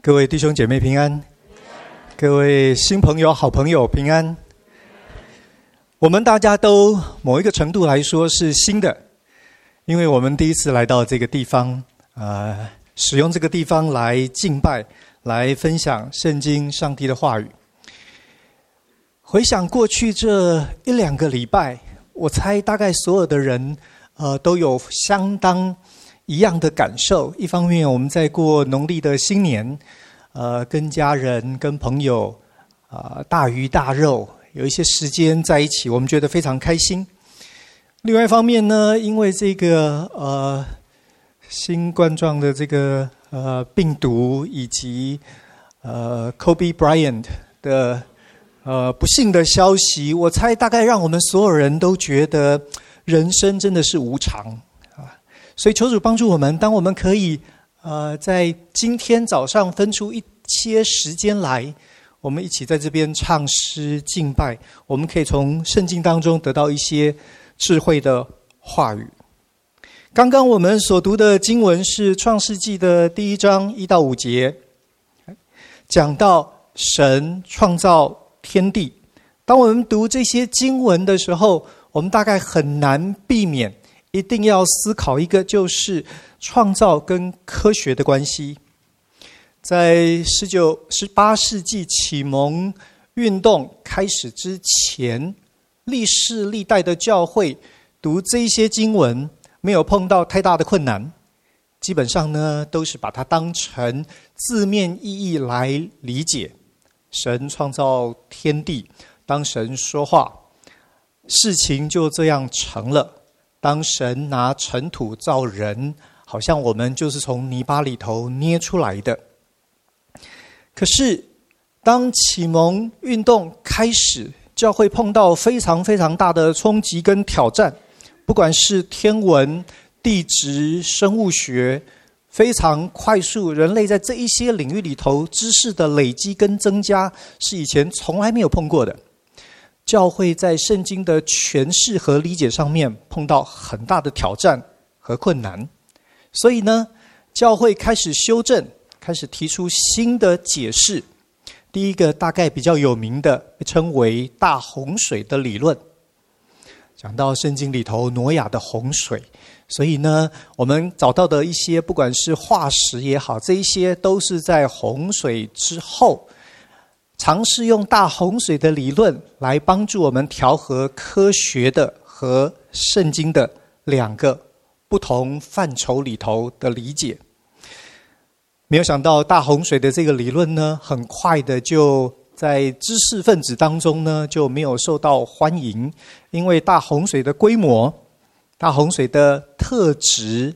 各位弟兄姐妹平安，各位新朋友、好朋友平安。我们大家都某一个程度来说是新的，因为我们第一次来到这个地方，呃，使用这个地方来敬拜、来分享圣经、上帝的话语。回想过去这一两个礼拜，我猜大概所有的人，呃，都有相当。一样的感受。一方面，我们在过农历的新年，呃，跟家人、跟朋友，啊、呃，大鱼大肉，有一些时间在一起，我们觉得非常开心。另外一方面呢，因为这个呃新冠状的这个呃病毒，以及呃 Kobe Bryant 的呃不幸的消息，我猜大概让我们所有人都觉得人生真的是无常。所以求主帮助我们，当我们可以，呃，在今天早上分出一些时间来，我们一起在这边唱诗敬拜，我们可以从圣经当中得到一些智慧的话语。刚刚我们所读的经文是创世纪的第一章一到五节，讲到神创造天地。当我们读这些经文的时候，我们大概很难避免。一定要思考一个，就是创造跟科学的关系。在十九、十八世纪启蒙运动开始之前，历世历代的教会读这些经文，没有碰到太大的困难。基本上呢，都是把它当成字面意义来理解。神创造天地，当神说话，事情就这样成了。当神拿尘土造人，好像我们就是从泥巴里头捏出来的。可是，当启蒙运动开始，教会碰到非常非常大的冲击跟挑战，不管是天文、地质、生物学，非常快速，人类在这一些领域里头知识的累积跟增加，是以前从来没有碰过的。教会在圣经的诠释和理解上面碰到很大的挑战和困难，所以呢，教会开始修正，开始提出新的解释。第一个大概比较有名的，被称为大洪水的理论，讲到圣经里头挪亚的洪水，所以呢，我们找到的一些不管是化石也好，这一些都是在洪水之后。尝试用大洪水的理论来帮助我们调和科学的和圣经的两个不同范畴里头的理解。没有想到大洪水的这个理论呢，很快的就在知识分子当中呢就没有受到欢迎，因为大洪水的规模、大洪水的特质，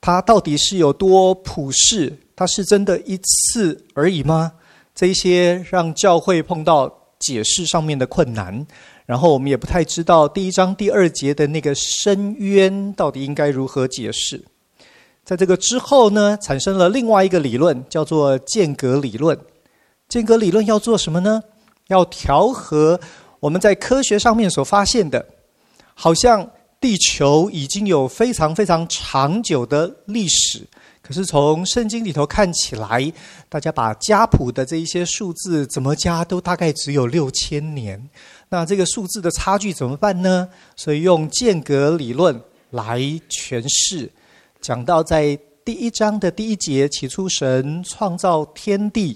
它到底是有多普世？它是真的一次而已吗？这一些让教会碰到解释上面的困难，然后我们也不太知道第一章第二节的那个深渊到底应该如何解释。在这个之后呢，产生了另外一个理论，叫做间隔理论。间隔理论要做什么呢？要调和我们在科学上面所发现的，好像地球已经有非常非常长久的历史。可是从圣经里头看起来，大家把家谱的这一些数字怎么加，都大概只有六千年。那这个数字的差距怎么办呢？所以用间隔理论来诠释。讲到在第一章的第一节，起初神创造天地；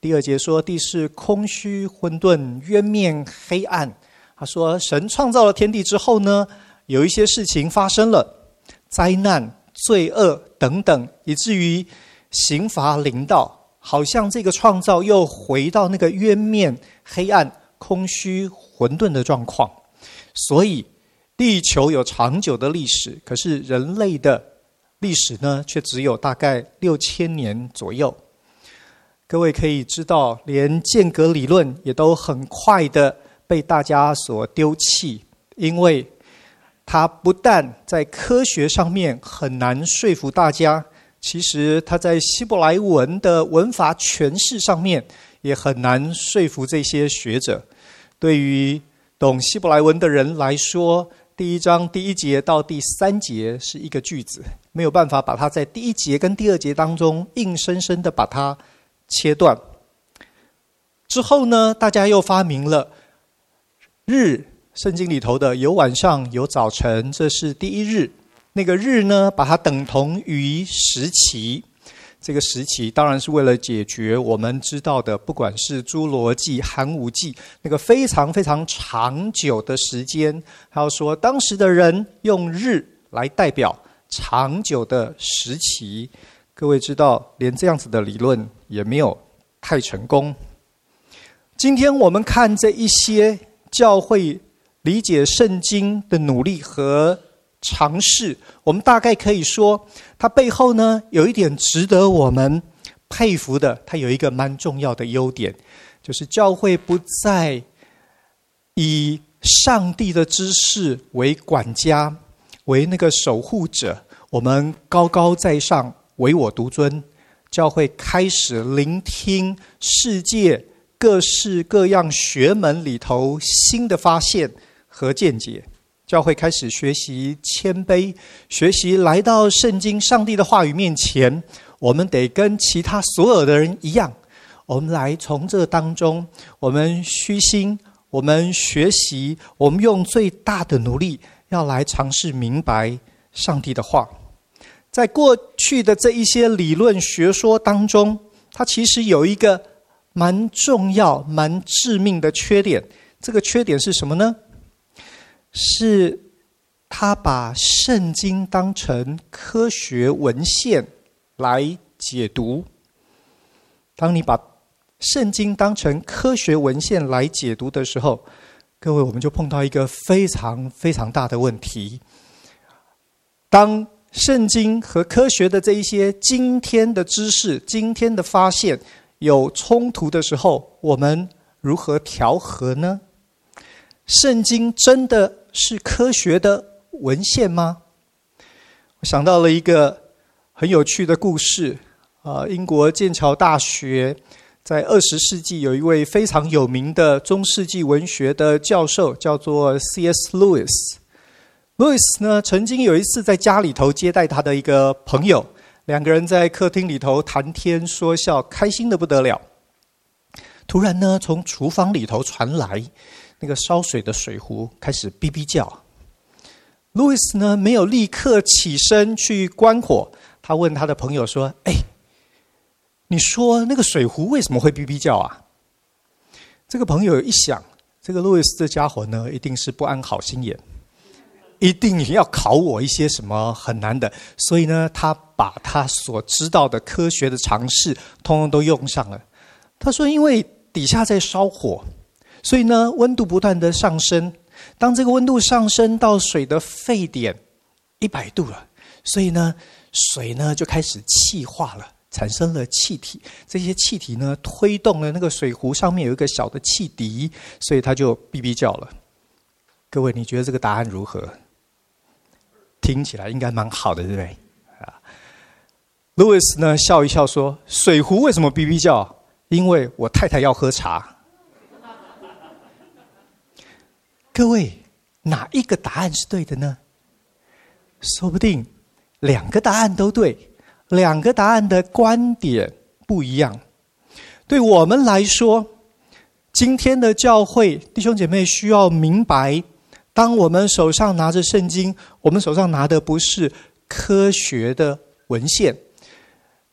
第二节说地是空虚混沌，渊面黑暗。他说神创造了天地之后呢，有一些事情发生了，灾难。罪恶等等，以至于刑罚临到，好像这个创造又回到那个渊面黑暗、空虚、混沌的状况。所以，地球有长久的历史，可是人类的历史呢，却只有大概六千年左右。各位可以知道，连间隔理论也都很快的被大家所丢弃，因为。他不但在科学上面很难说服大家，其实他在希伯来文的文法诠释上面也很难说服这些学者。对于懂希伯来文的人来说，第一章第一节到第三节是一个句子，没有办法把它在第一节跟第二节当中硬生生的把它切断。之后呢，大家又发明了日，圣经里头的有晚上有早晨，这是第一日。那个日呢，把它等同于时期。这个时期当然是为了解决我们知道的，不管是侏罗纪、寒武纪那个非常非常长久的时间，还有说当时的人用日来代表长久的时期。各位知道，连这样子的理论也没有太成功。今天我们看这一些教会理解圣经的努力和尝试，我们大概可以说，它背后呢有一点值得我们佩服的。它有一个蛮重要的优点，就是教会不再以上帝的知识为管家，为那个守护者，我们高高在上，唯我独尊。教会开始聆听世界各式各样学门里头新的发现和见解。教会开始学习谦卑，学习来到圣经上帝的话语面前。我们得跟其他所有的人一样，我们来从这当中，我们虚心，我们学习，我们用最大的努力，要来尝试明白上帝的话。在过去的这一些理论学说当中，它其实有一个蛮重要、蛮致命的缺点。这个缺点是什么呢？是他把圣经当成科学文献来解读。当你把圣经当成科学文献来解读的时候，各位，我们就碰到一个非常非常大的问题。当圣经和科学的这一些今天的知识、今天的发现有冲突的时候，我们如何调和呢？圣经真的是科学的文献吗？我想到了一个很有趣的故事啊，英国剑桥大学在二十世纪有一位非常有名的中世纪文学的教授，叫做 C.S. Lewis。Lewis 呢，曾经有一次在家里头接待他的一个朋友，两个人在客厅里头谈天说笑，开心得不得了。突然呢，从厨房里头传来。那个烧水的水壶开始哔哔叫，路易斯呢，没有立刻起身去关火，他问他的朋友说：“哎，你说那个水壶为什么会哔哔叫啊？”这个朋友一想，这个路易斯这家伙呢，一定是不安好心眼，一定要考我一些什么很难的，所以呢，他把他所知道的科学的常识，通通都用上了。他说：“因为底下在烧火。”所以呢，温度不断的上升。当这个温度上升到水的沸点一百度了，所以呢，水呢就开始气化了，产生了气体。这些气体呢，推动了那个水壶上面有一个小的汽笛，所以它就哔哔叫了。各位，你觉得这个答案如何？听起来应该蛮好的，对不对？啊，路易斯呢笑一笑说：“水壶为什么哔哔叫？因为我太太要喝茶。”各位，哪一个答案是对的呢？说不定两个答案都对，两个答案的观点不一样。对我们来说，今天的教会弟兄姐妹需要明白：当我们手上拿着圣经，我们手上拿的不是科学的文献。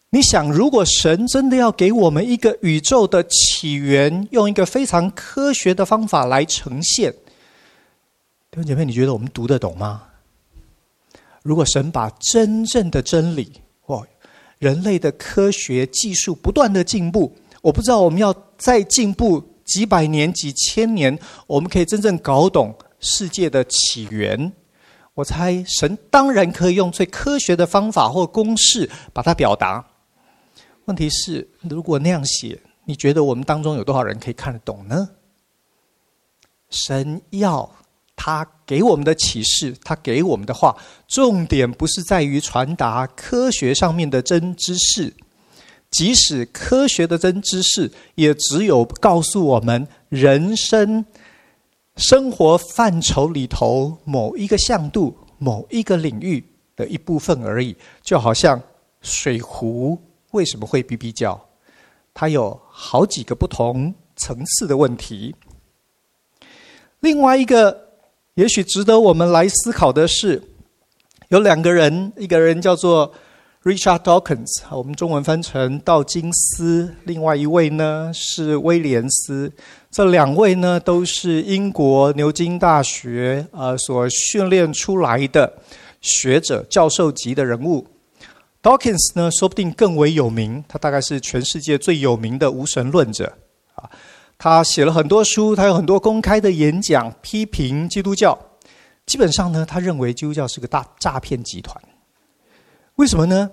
你想，如果神真的要给我们一个宇宙的起源，用一个非常科学的方法来呈现。弟兄姐妹，你觉得我们读得懂吗？如果神把真正的真理，哦，人类的科学技术不断的进步，我不知道我们要再进步几百年、几千年，我们可以真正搞懂世界的起源。我猜神当然可以用最科学的方法或公式把它表达。问题是，如果那样写，你觉得我们当中有多少人可以看得懂呢？神要。他给我们的启示，他给我们的话，重点不是在于传达科学上面的真知识，即使科学的真知识，也只有告诉我们人生生活范畴里头某一个向度、某一个领域的一部分而已。就好像水壶为什么会哔哔叫，它有好几个不同层次的问题。另外一个，也许值得我们来思考的是，有两个人，一个人叫做 Richard Dawkins，我们中文翻成道金斯；另外一位呢是威廉斯。这两位呢都是英国牛津大学呃所训练出来的学者、教授级的人物。Dawkins 呢，说不定更为有名，他大概是全世界最有名的无神论者啊。他写了很多书，他有很多公开的演讲，批评基督教。基本上呢，他认为基督教是个大诈骗集团。为什么呢？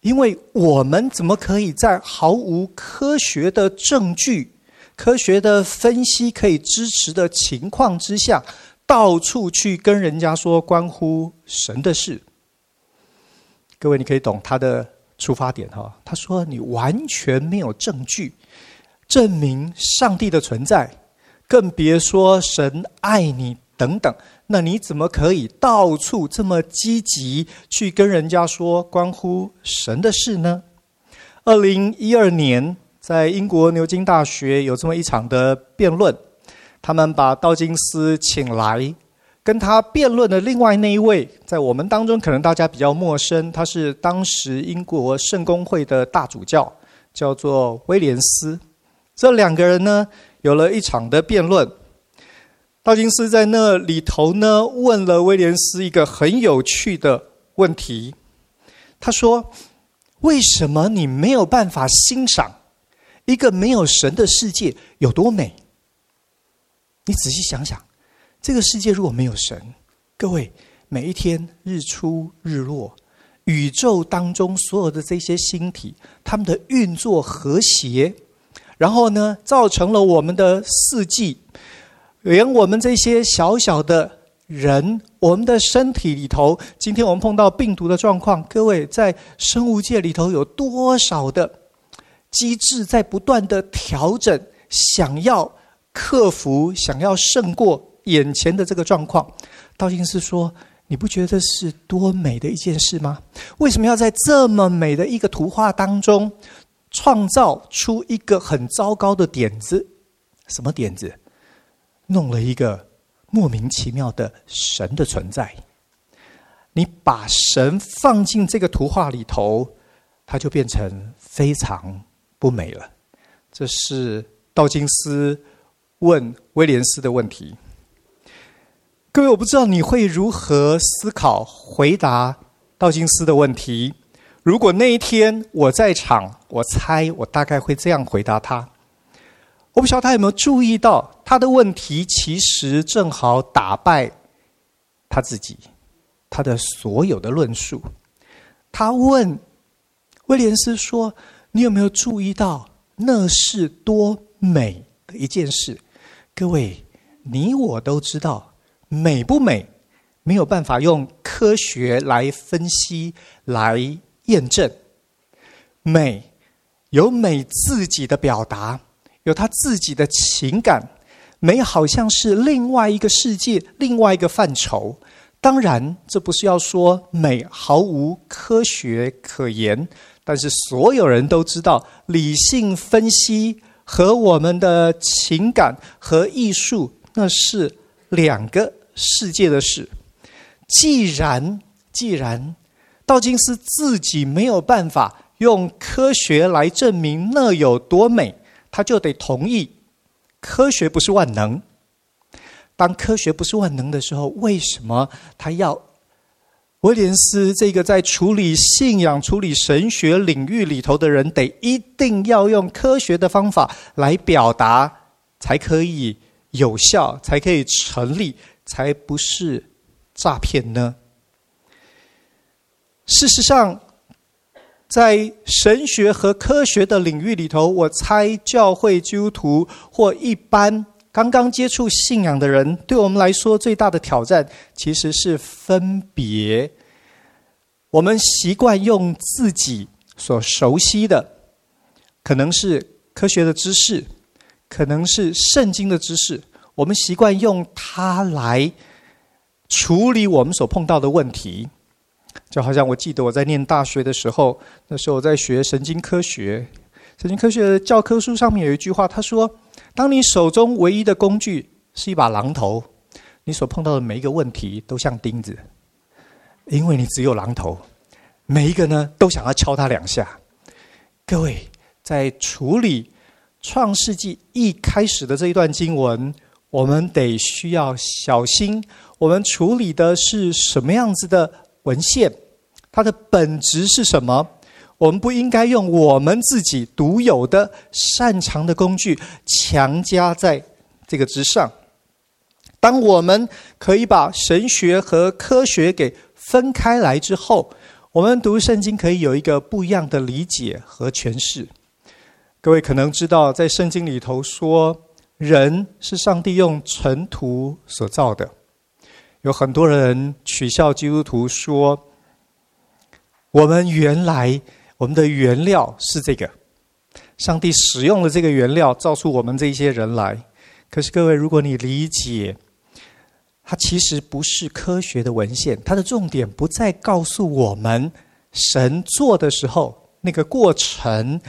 因为我们怎么可以在毫无科学的证据、科学的分析可以支持的情况之下，到处去跟人家说关乎神的事？各位，你可以懂他的出发点哈。他说：“你完全没有证据证明上帝的存在，更别说神爱你等等。那你怎么可以到处这么积极去跟人家说关乎神的事呢？”二零一二年，在英国牛津大学有这么一场的辩论，他们把道金斯请来。跟他辩论的另外那一位，在我们当中可能大家比较陌生，他是当时英国圣公会的大主教，叫做威廉斯。这两个人呢，有了一场的辩论。道金斯在那里头呢，问了威廉斯一个很有趣的问题。他说：“为什么你没有办法欣赏一个没有神的世界有多美？你仔细想想。”这个世界如果没有神，各位，每一天日出日落，宇宙当中所有的这些星体，它们的运作和谐，然后呢，造成了我们的四季，连我们这些小小的人，我们的身体里头，今天我们碰到病毒的状况，各位在生物界里头有多少的机制在不断的调整，想要克服，想要胜过。眼前的这个状况，道金斯说：“你不觉得是多美的一件事吗？为什么要在这么美的一个图画当中，创造出一个很糟糕的点子？什么点子？弄了一个莫名其妙的神的存在。你把神放进这个图画里头，它就变成非常不美了。”这是道金斯问威廉斯的问题。各位，我不知道你会如何思考回答道金斯的问题。如果那一天我在场，我猜我大概会这样回答他。我不晓得他有没有注意到，他的问题其实正好打败他自己，他的所有的论述。他问威廉斯说：“你有没有注意到那是多美的一件事？”各位，你我都知道。美不美，没有办法用科学来分析、来验证。美有美自己的表达，有他自己的情感。美好像是另外一个世界、另外一个范畴。当然，这不是要说美毫无科学可言，但是所有人都知道，理性分析和我们的情感和艺术，那是两个。世界的事，既然既然道金斯自己没有办法用科学来证明那有多美，他就得同意科学不是万能。当科学不是万能的时候，为什么他要威廉斯这个在处理信仰、处理神学领域里头的人，得一定要用科学的方法来表达，才可以有效，才可以成立？才不是诈骗呢。事实上，在神学和科学的领域里头，我猜教会基督徒或一般刚刚接触信仰的人，对我们来说最大的挑战，其实是分别。我们习惯用自己所熟悉的，可能是科学的知识，可能是圣经的知识。我们习惯用它来处理我们所碰到的问题，就好像我记得我在念大学的时候，那时候我在学神经科学。神经科学教科书上面有一句话，他说：“当你手中唯一的工具是一把榔头，你所碰到的每一个问题都像钉子，因为你只有榔头，每一个呢都想要敲它两下。”各位，在处理创世纪一开始的这一段经文，我们得需要小心。我们处理的是什么样子的文献？它的本质是什么？我们不应该用我们自己独有的擅长的工具强加在这个之上。当我们可以把神学和科学给分开来之后，我们读圣经可以有一个不一样的理解和诠释。各位可能知道，在圣经里头说，人是上帝用尘土所造的。有很多人取笑基督徒说，我们原来。我们的原料是这个，上帝使用了这个原料造出我们这些人来。可是各位，如果你理解，它其实不是科学的文献，它的重点不再告诉我们神做的时候那个过程，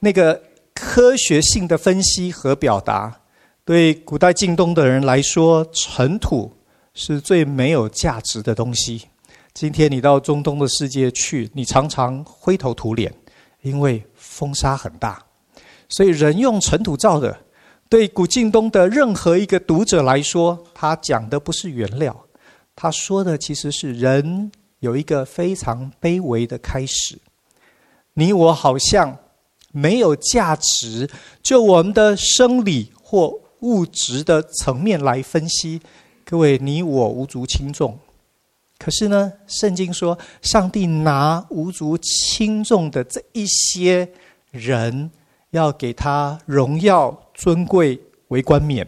那个科学性的分析和表达。对古代近东的人来说，尘土是最没有价值的东西。今天你到中东的世界去，你常常灰头土脸，因为风沙很大。所以人用尘土造的，对古近东的任何一个读者来说，他讲的不是原料，他说的其实是人有一个非常卑微的开始。你我好像没有价值，就我们的生理或物质的层面来分析，各位你我无足轻重。可是呢，圣经说，上帝拿无足轻重的这一些人，要给他荣耀尊贵为冠冕，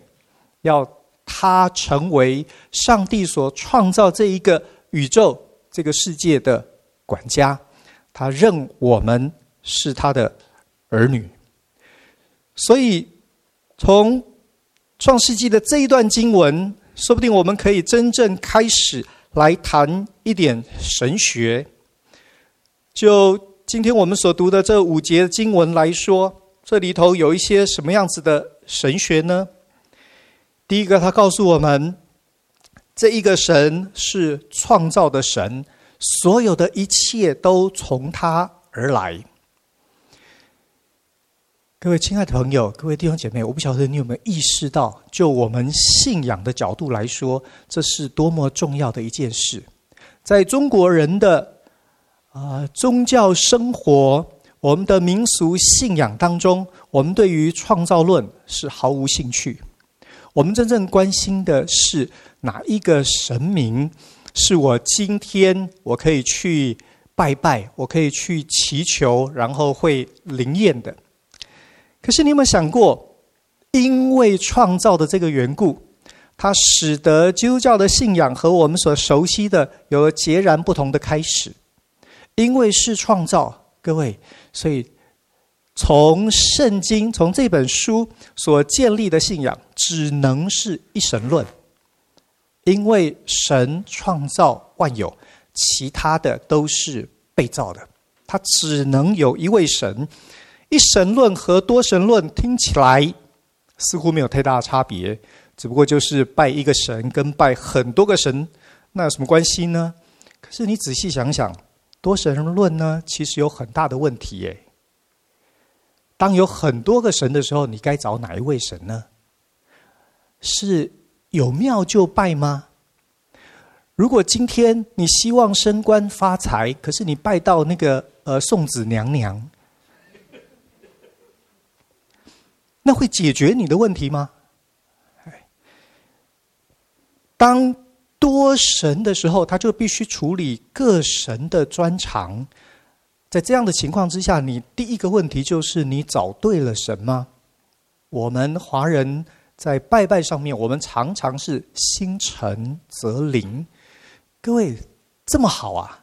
要他成为上帝所创造这一个宇宙、这个世界的管家。他认我们是他的儿女，所以从创世纪的这一段经文，说不定我们可以真正开始。来谈一点神学。就今天我们所读的这五节经文来说，这里头有一些什么样子的神学呢？第一个，他告诉我们，这一个神是创造的神，所有的一切都从他而来。各位亲爱的朋友，各位弟兄姐妹，我不晓得你有没有意识到，就我们信仰的角度来说，这是多么重要的一件事。在中国人的啊、宗教生活、我们的民俗信仰当中，我们对于创造论是毫无兴趣。我们真正关心的是哪一个神明，是我今天我可以去拜拜，我可以去祈求，然后会灵验的。可是你有没有想过，因为创造的这个缘故，它使得基督教的信仰和我们所熟悉的有了截然不同的开始。因为是创造，各位，所以从圣经从这本书所建立的信仰，只能是一神论。因为神创造万有，其他的都是被造的，它只能有一位神。一神论和多神论听起来似乎没有太大差别，只不过就是拜一个神跟拜很多个神，那有什么关系呢？可是你仔细想想，多神论呢，其实有很大的问题耶。当有很多个神的时候，你该找哪一位神呢？是有庙就拜吗？如果今天你希望升官发财，可是你拜到那个呃送子娘娘。那会解决你的问题吗？当多神的时候，他就必须处理各神的专长。在这样的情况之下，你第一个问题就是你找对了神吗？我们华人在拜拜上面，我们常常是心诚则灵。各位这么好啊！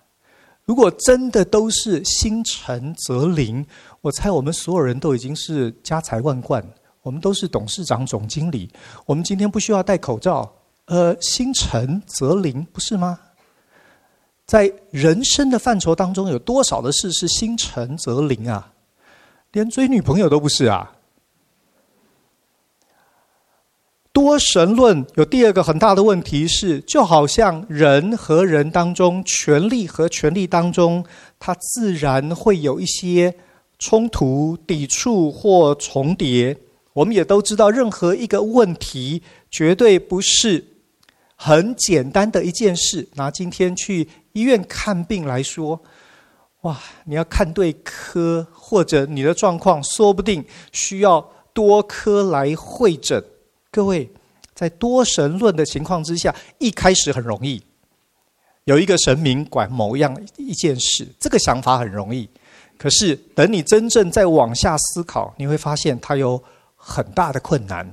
如果真的都是心诚则灵。我猜我们所有人都已经是家财万贯，我们都是董事长、总经理。我们今天不需要戴口罩，呃，心诚则灵，不是吗？在人生的范畴当中，有多少的事是心诚则灵啊？连追女朋友都不是啊。多神论有第二个很大的问题是，就好像人和人当中，权力和权力当中，它自然会有一些冲突、抵触或重叠。我们也都知道，任何一个问题绝对不是很简单的一件事。拿今天去医院看病来说，哇，你要看对科，或者你的状况说不定需要多科来会诊。各位，在多神论的情况之下，一开始很容易，有一个神明管某样一件事，这个想法很容易。可是等你真正再往下思考，你会发现它有很大的困难。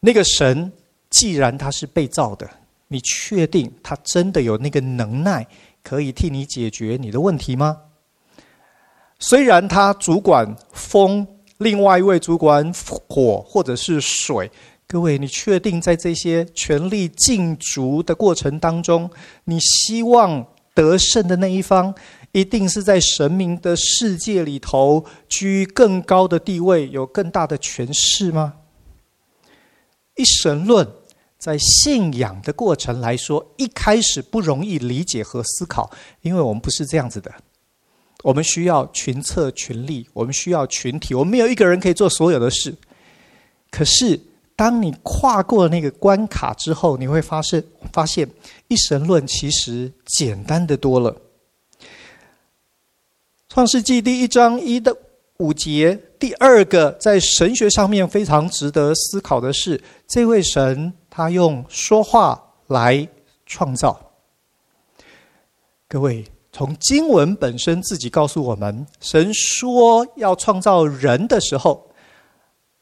那个神既然他是被造的，你确定他真的有那个能耐可以替你解决你的问题吗？虽然他主管风。另外一位主管火或者是水，各位，你确定在这些权力竞逐的过程当中，你希望得胜的那一方，一定是在神明的世界里头居更高的地位，有更大的权势吗？一神论在信仰的过程来说，一开始不容易理解和思考，因为我们不是这样子的。我们需要群策群力，我们需要群体。我们没有一个人可以做所有的事。可是，当你跨过那个关卡之后，你会发现，发现一神论其实简单的多了。创世纪第一章一的五节，第二个在神学上面非常值得思考的是，这位神他用说话来创造。各位。从经文本身自己告诉我们，神说要创造人的时候，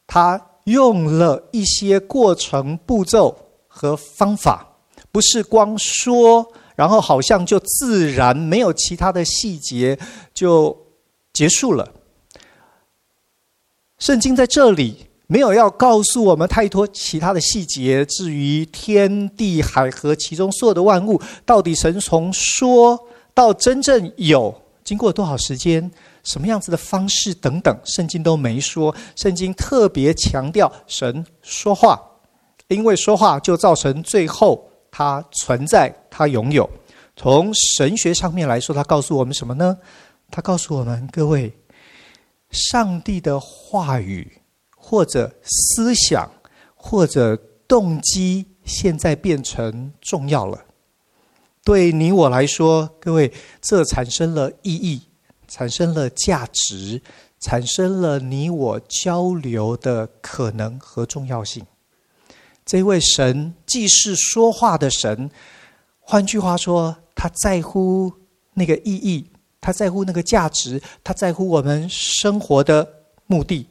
他用了一些过程、步骤和方法，不是光说，然后好像就自然没有其他的细节就结束了。圣经在这里没有要告诉我们太多其他的细节，至于天地海和其中所有的万物，到底神从说。到真正有经过多少时间、什么样子的方式等等，圣经都没说。圣经特别强调神说话，因为说话就造成最后它存在、它拥有。从神学上面来说，它告诉我们什么呢？它告诉我们各位，上帝的话语或者思想或者动机，现在变成重要了。对你我来说，各位，这产生了意义，产生了价值，产生了你我交流的可能和重要性。这位神既是说话的神，换句话说，他在乎那个意义，他在乎那个价值，他在乎我们生活的目的。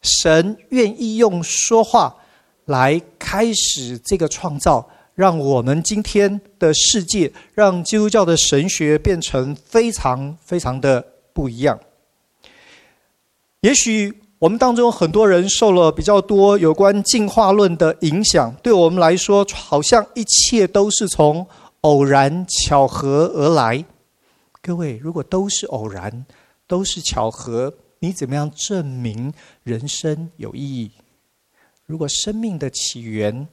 神愿意用说话来开始这个创造。让我们今天的世界，让基督教的神学变成非常非常的不一样。也许我们当中很多人受了比较多有关进化论的影响，对我们来说，好像一切都是从偶然巧合而来。各位，如果都是偶然，都是巧合，你怎么样证明人生有意义？如果生命的起源，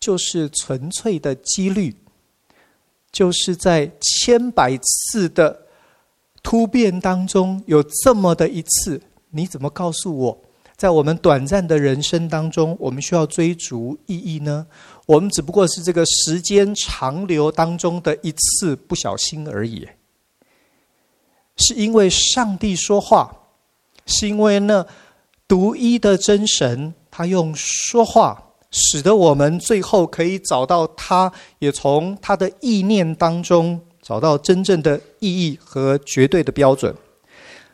就是纯粹的几率，就是在千百次的突变当中有这么的一次，你怎么告诉我，在我们短暂的人生当中，我们需要追逐意义呢？我们只不过是这个时间长流当中的一次不小心而已。是因为上帝说话，是因为那独一的真神，他用说话。使得我们最后可以找到他，也从他的意念当中找到真正的意义和绝对的标准。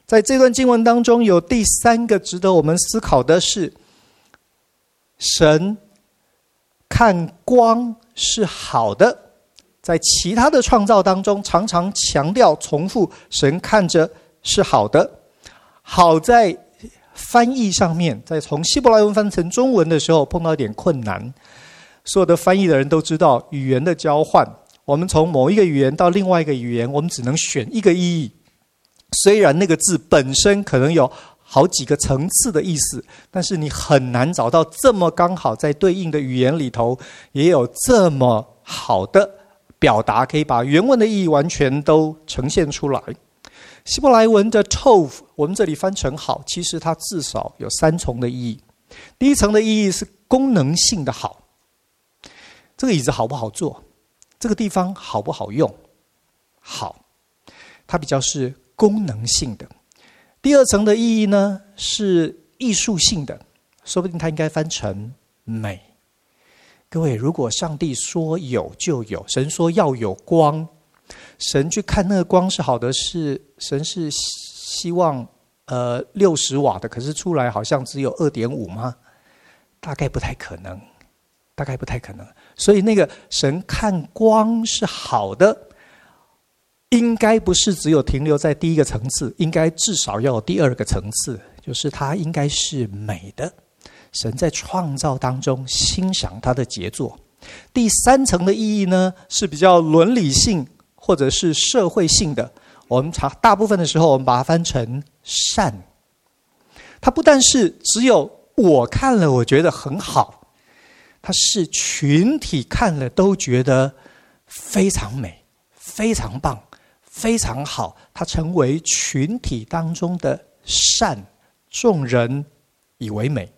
在这段经文当中，有第三个值得我们思考的是：神看光是好的。在其他的创造当中，常常强调重复，神看着是好的。好在。翻译上面，在从希伯来文翻成中文的时候，碰到一点困难。所有的翻译的人都知道，语言的交换，我们从某一个语言到另外一个语言，我们只能选一个意义。虽然那个字本身可能有好几个层次的意思，但是你很难找到这么刚好在对应的语言里头也有这么好的表达，可以把原文的意义完全都呈现出来。希伯来文的 tov，我们这里翻成好，其实它至少有三重的意义。第一层的意义是功能性的好，这个椅子好不好坐？这个地方好不好用？好，它比较是功能性的。第二层的意义呢，是艺术性的，说不定它应该翻成美。各位，如果上帝说有就有，神说要有光，神去看那个光是好的，是神是希望。呃，六十瓦的，可是出来好像只有二点五吗？大概不太可能，大概不太可能。所以那个神看光是好的，应该不是只有停留在第一个层次，应该至少要有第二个层次，就是它应该是美的。神在创造当中欣赏他的杰作。第三层的意义呢，是比较伦理性或者是社会性的。我们查大部分的时候，我们把它翻成善。它不但是只有我看了我觉得很好，它是群体看了都觉得非常美、非常棒、非常好。它成为群体当中的善，众人以为美。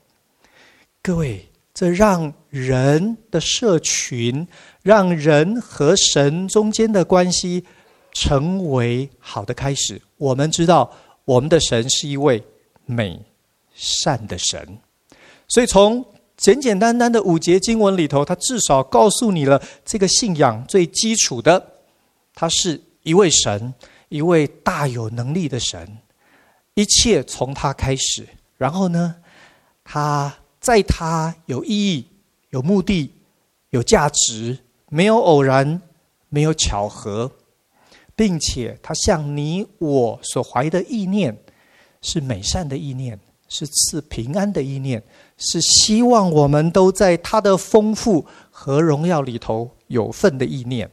各位，这让人的社群，让人和神中间的关系。成为好的开始。我们知道，我们的神是一位美善的神，所以从简简单单的五节经文里头，他至少告诉你了这个信仰最基础的，他是一位神，一位大有能力的神，一切从他开始。然后呢，他在他有意义、有目的、有价值，没有偶然，没有巧合。并且他向你我所怀的意念是美善的意念，是赐平安的意念，是希望我们都在他的丰富和荣耀里头有份的意念。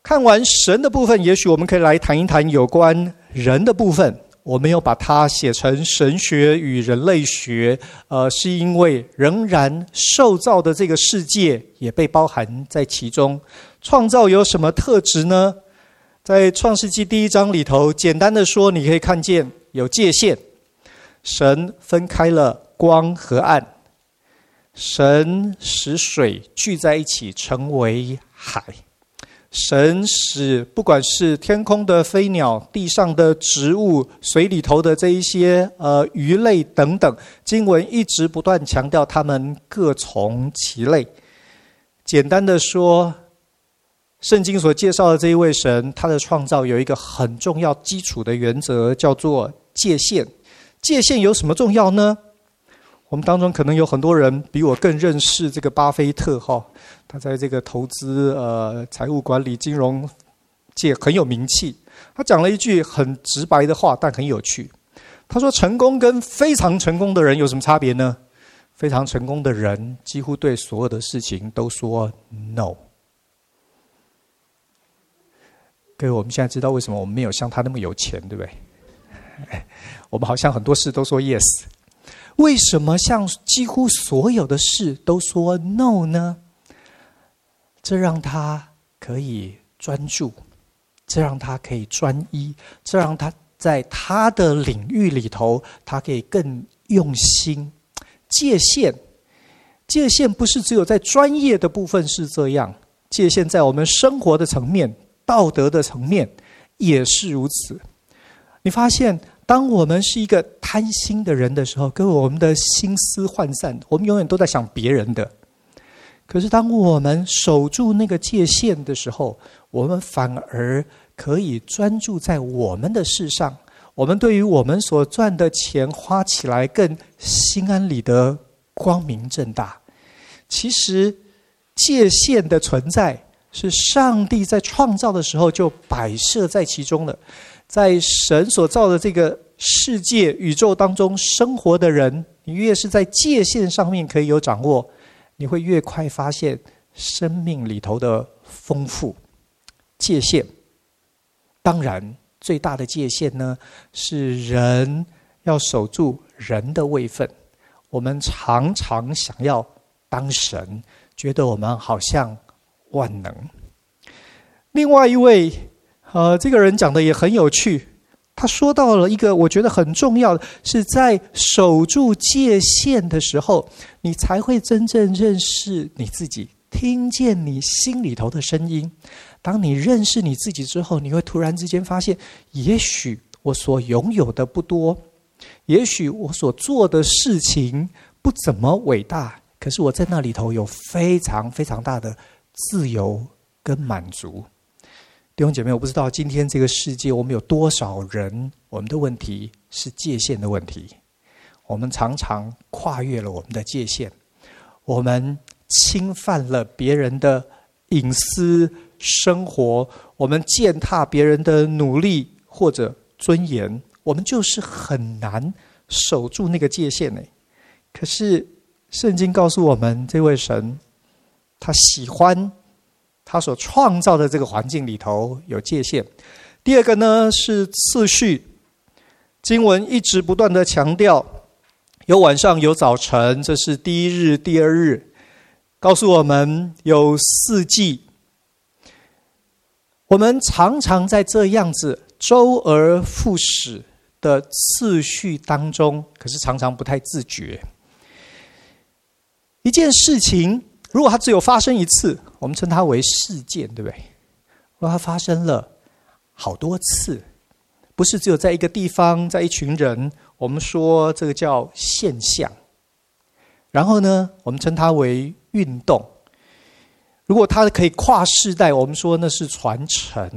看完神的部分，也许我们可以来谈一谈有关人的部分。我没有把它写成神学与人类学，呃，是因为仍然受造的这个世界也被包含在其中。创造有什么特质呢？在创世纪第一章里头，简单的说，你可以看见有界限，神分开了光和暗，神使水聚在一起成为海。神使不管是天空的飞鸟、地上的植物、水里头的这一些呃鱼类等等，经文一直不断强调他们各从其类。简单的说，圣经所介绍的这一位神，他的创造有一个很重要基础的原则，叫做界限。界限有什么重要呢？我们当中可能有很多人比我更认识这个巴菲特哈，他在这个投资、呃财务管理、金融界很有名气。他讲了一句很直白的话，但很有趣。他说：“成功跟非常成功的人有什么差别呢？非常成功的人几乎对所有的事情都说 ‘no’。各位，我们现在知道为什么我们没有像他那么有钱，对不对？我们好像很多事都说 ‘yes’。”为什么像几乎所有的事都说 no 呢？这让他可以专注，这让他可以专一，这让他在他的领域里头，他可以更用心。界限，界限不是只有在专业的部分是这样，界限在我们生活的层面、道德的层面也是如此。你发现？当我们是一个贪心的人的时候，各位，我们的心思涣散，我们永远都在想别人的。可是，当我们守住那个界限的时候，我们反而可以专注在我们的事上。我们对于我们所赚的钱花起来更心安理得、光明正大。其实，界限的存在是上帝在创造的时候就摆设在其中了。在神所造的这个世界宇宙当中生活的人，你越是在界限上面可以有掌握，你会越快发现生命里头的丰富。界限当然最大的界限呢，是人要守住人的位分。我们常常想要当神，觉得我们好像万能。另外一位，呃，这个人讲的也很有趣，他说到了一个我觉得很重要的，是在守住界限的时候，你才会真正认识你自己，听见你心里头的声音。当你认识你自己之后，你会突然之间发现，也许我所拥有的不多，也许我所做的事情不怎么伟大，可是我在那里头有非常非常大的自由跟满足。弟兄姐妹，我不知道今天这个世界，我们有多少人，我们的问题是界限的问题，我们常常跨越了我们的界限，我们侵犯了别人的隐私。生活，我们践踏别人的努力或者尊严，我们就是很难守住那个界限呢。可是圣经告诉我们，这位神他喜欢他所创造的这个环境里头有界限。第二个呢是次序，经文一直不断的强调，有晚上有早晨，这是第一日、第二日，告诉我们有四季。我们常常在这样子周而复始的次序当中，可是常常不太自觉。一件事情，如果它只有发生一次，我们称它为事件，对不对？如果它发生了好多次，不是只有在一个地方，在一群人，我们说这个叫现象。然后呢，我们称它为运动。如果它可以跨世代，我们说那是传承；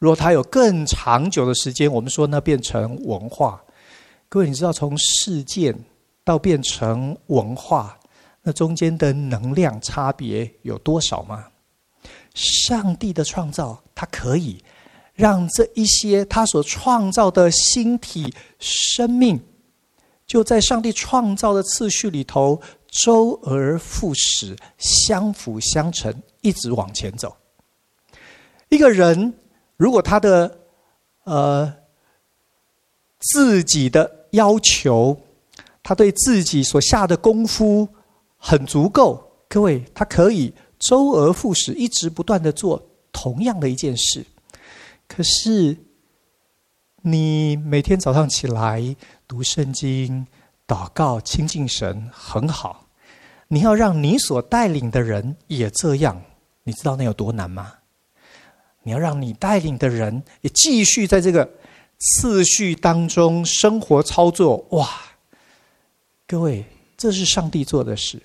如果它有更长久的时间，我们说那变成文化。各位，你知道从事件到变成文化，那中间的能量差别有多少吗？上帝的创造，它可以让这一些他所创造的星体生命，就在上帝创造的次序里头，周而复始，相辅相成。一直往前走。一个人如果他的呃自己的要求，他对自己所下的功夫很足够，各位，他可以周而复始，一直不断的做同样的一件事。可是你每天早上起来读圣经、祷告、亲近神，很好。你要让你所带领的人也这样。你知道那有多难吗？你要让你带领的人也继续在这个次序当中生活操作，哇！各位，这是上帝做的事。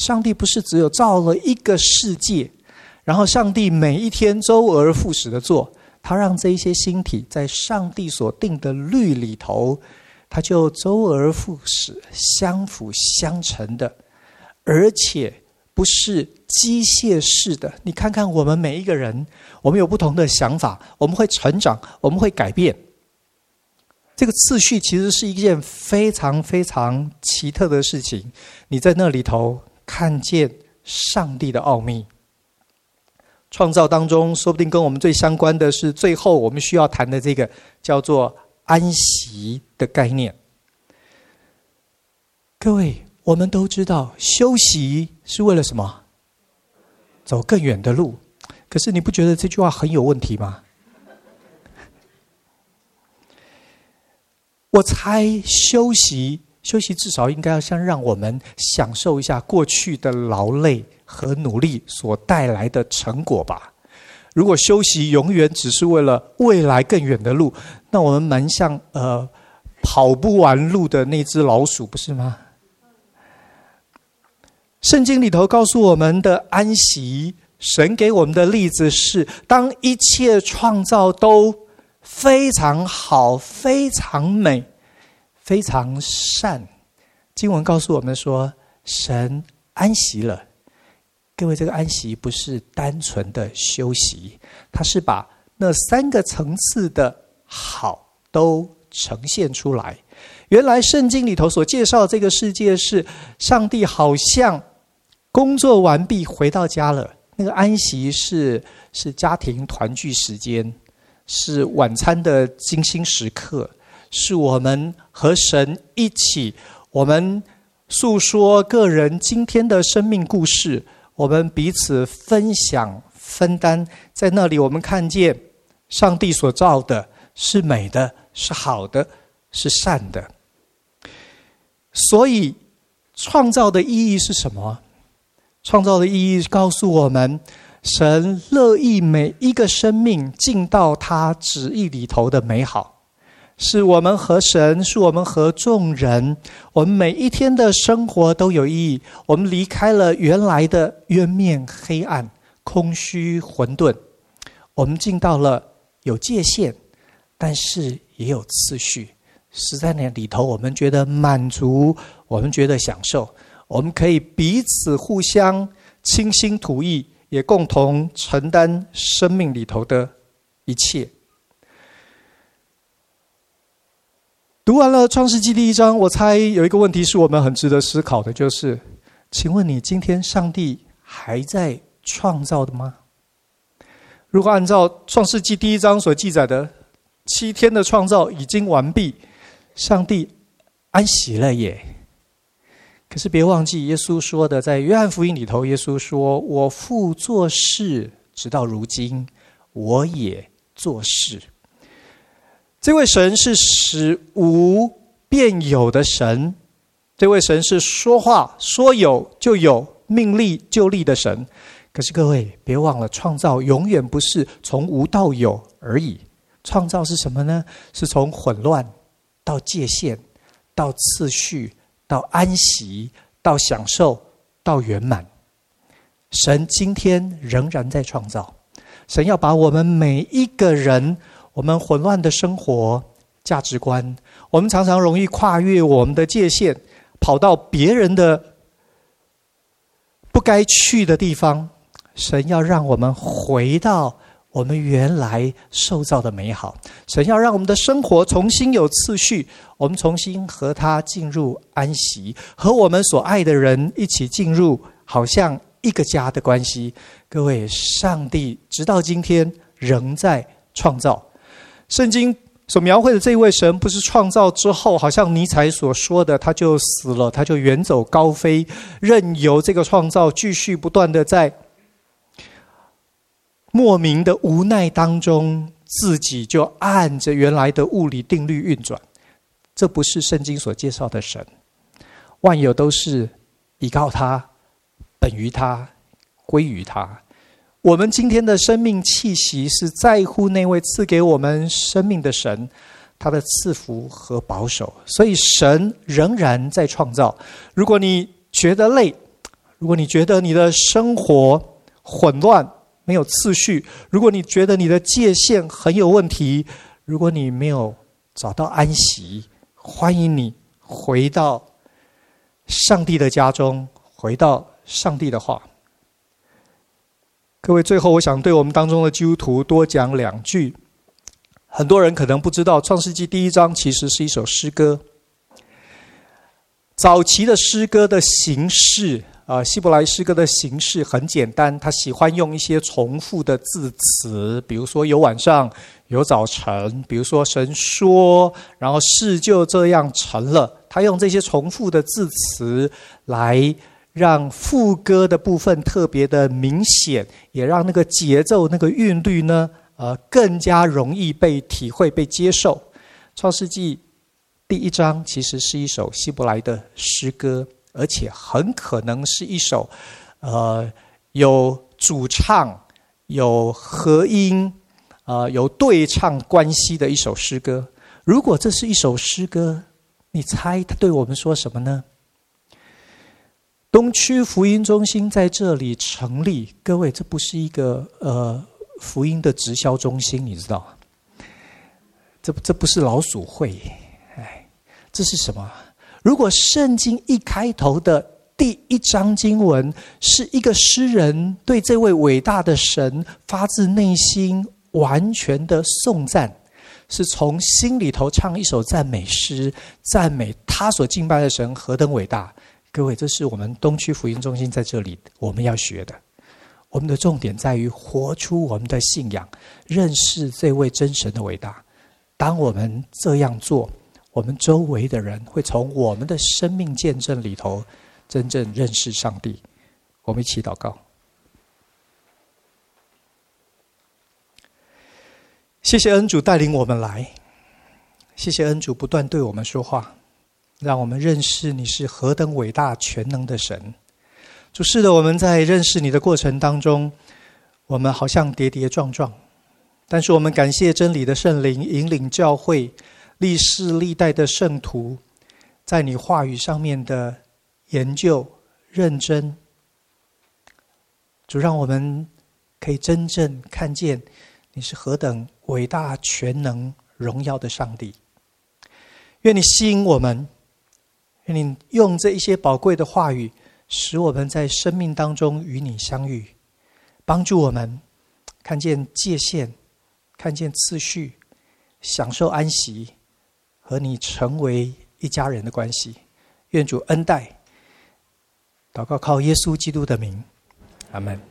上帝不是只有造了一个世界，然后上帝每一天周而复始的做，他让这一些星体在上帝所定的律里头，他就周而复始、相辅相成的，而且。不是机械式的，你看看我们每一个人，我们有不同的想法，我们会成长，我们会改变。这个次序其实是一件非常非常奇特的事情。你在那里头看见上帝的奥秘，创造当中，说不定跟我们最相关的是最后我们需要谈的这个叫做安息的概念。各位。我们都知道休息是为了什么？走更远的路。可是你不觉得这句话很有问题吗？我猜休息，休息至少应该要先让我们享受一下过去的劳累和努力所带来的成果吧。如果休息永远只是为了未来更远的路，那我们蛮像呃跑不完路的那只老鼠，不是吗？圣经里头告诉我们的安息，神给我们的例子是：当一切创造都非常好、非常美、非常善，经文告诉我们说，神安息了。各位，这个安息不是单纯的休息，它是把那三个层次的好都呈现出来。原来圣经里头所介绍这个世界是上帝好像。工作完毕回到家了，那个安息是是家庭团聚时间，是晚餐的精心时刻，是我们和神一起，我们诉说个人今天的生命故事，我们彼此分享分担，在那里我们看见上帝所造的是美的，是好的，是善的。所以，创造的意义是什么？创造的意义告诉我们。神乐意每一个生命进到他旨意里头的美好，是我们和神，是我们和众人，我们每一天的生活都有意义。我们离开了原来的渊面黑暗、空虚混沌，我们进到了有界限，但是也有次序。是在那里头，我们觉得满足，我们觉得享受，我们可以彼此互相倾心吐意。也共同承担生命里头的一切。读完了《创世纪》第一章，我猜有一个问题是我们很值得思考的，就是：请问你今天上帝还在创造的吗？如果按照《创世纪》第一章所记载的七天的创造已经完毕，上帝安息了耶。可是别忘记耶稣说的，在约翰福音里头，耶稣说：“我父做事，直到如今，我也做事。”这位神是使无变有的神，这位神是说话说有就有，命立就立的神。可是各位别忘了，创造永远不是从无到有而已，创造是什么呢？是从混乱到界限，到次序。到安息，到享受，到圆满。神今天仍然在创造。神要把我们每一个人，我们混乱的生活价值观，我们常常容易跨越我们的界限，跑到别人的不该去的地方。神要让我们回到。我们原来受造的美好，神要让我们的生活重新有次序，我们重新和他进入安息，和我们所爱的人一起进入好像一个家的关系。各位，上帝直到今天仍在创造。圣经所描绘的这位神，不是创造之后，好像尼采所说的，他就死了，他就远走高飞，任由这个创造继续不断的在。莫名的无奈当中，自己就按着原来的物理定律运转，这不是圣经所介绍的神。万有都是依靠他，本于他，归于他。我们今天的生命气息是在乎那位赐给我们生命的神，他的赐福和保守。所以神仍然在创造。如果你觉得累，如果你觉得你的生活混乱，没有次序。如果你觉得你的界限很有问题，如果你没有找到安息，欢迎你回到上帝的家中，回到上帝的话。各位，最后我想对我们当中的基督徒多讲两句。很多人可能不知道，《创世纪》第一章其实是一首诗歌。早期的诗歌的形式。啊，希伯来诗歌的形式很简单，他喜欢用一些重复的字词，比如说有晚上，有早晨，比如说神说，然后事就这样成了。他用这些重复的字词来让副歌的部分特别的明显，也让那个节奏、那个韵律呢，呃，更加容易被体会、被接受。创世纪第一章其实是一首希伯来的诗歌。而且很可能是一首，呃，有主唱、有和音、啊、呃，有对唱关系的一首诗歌。如果这是一首诗歌，你猜他对我们说什么呢？东区福音中心在这里成立，各位，这不是一个呃福音的直销中心，你知道吗？这这不是老鼠会，哎，这是什么？如果圣经一开头的第一章经文是一个诗人对这位伟大的神发自内心完全的颂赞，是从心里头唱一首赞美诗，赞美他所敬拜的神何等伟大。各位，这是我们东区福音中心在这里我们要学的。我们的重点在于活出我们的信仰，认识这位真神的伟大。当我们这样做，我们周围的人会从我们的生命见证里头真正认识上帝。我们一起祷告。谢谢恩主带领我们来，谢谢恩主不断对我们说话，让我们认识你是何等伟大全能的神。主是的，我们在认识你的过程当中，我们好像跌跌撞撞，但是我们感谢真理的圣灵引领教会历世历代的圣徒，在你话语上面的研究认真。主让我们可以真正看见你是何等伟大全能荣耀的上帝。愿你吸引我们，你用这一些宝贵的话语。使我们在生命当中与你相遇，帮助我们看见界限，看见次序，享受安息，和你成为一家人的关系。愿主恩待，祷告靠耶稣基督的名，阿门。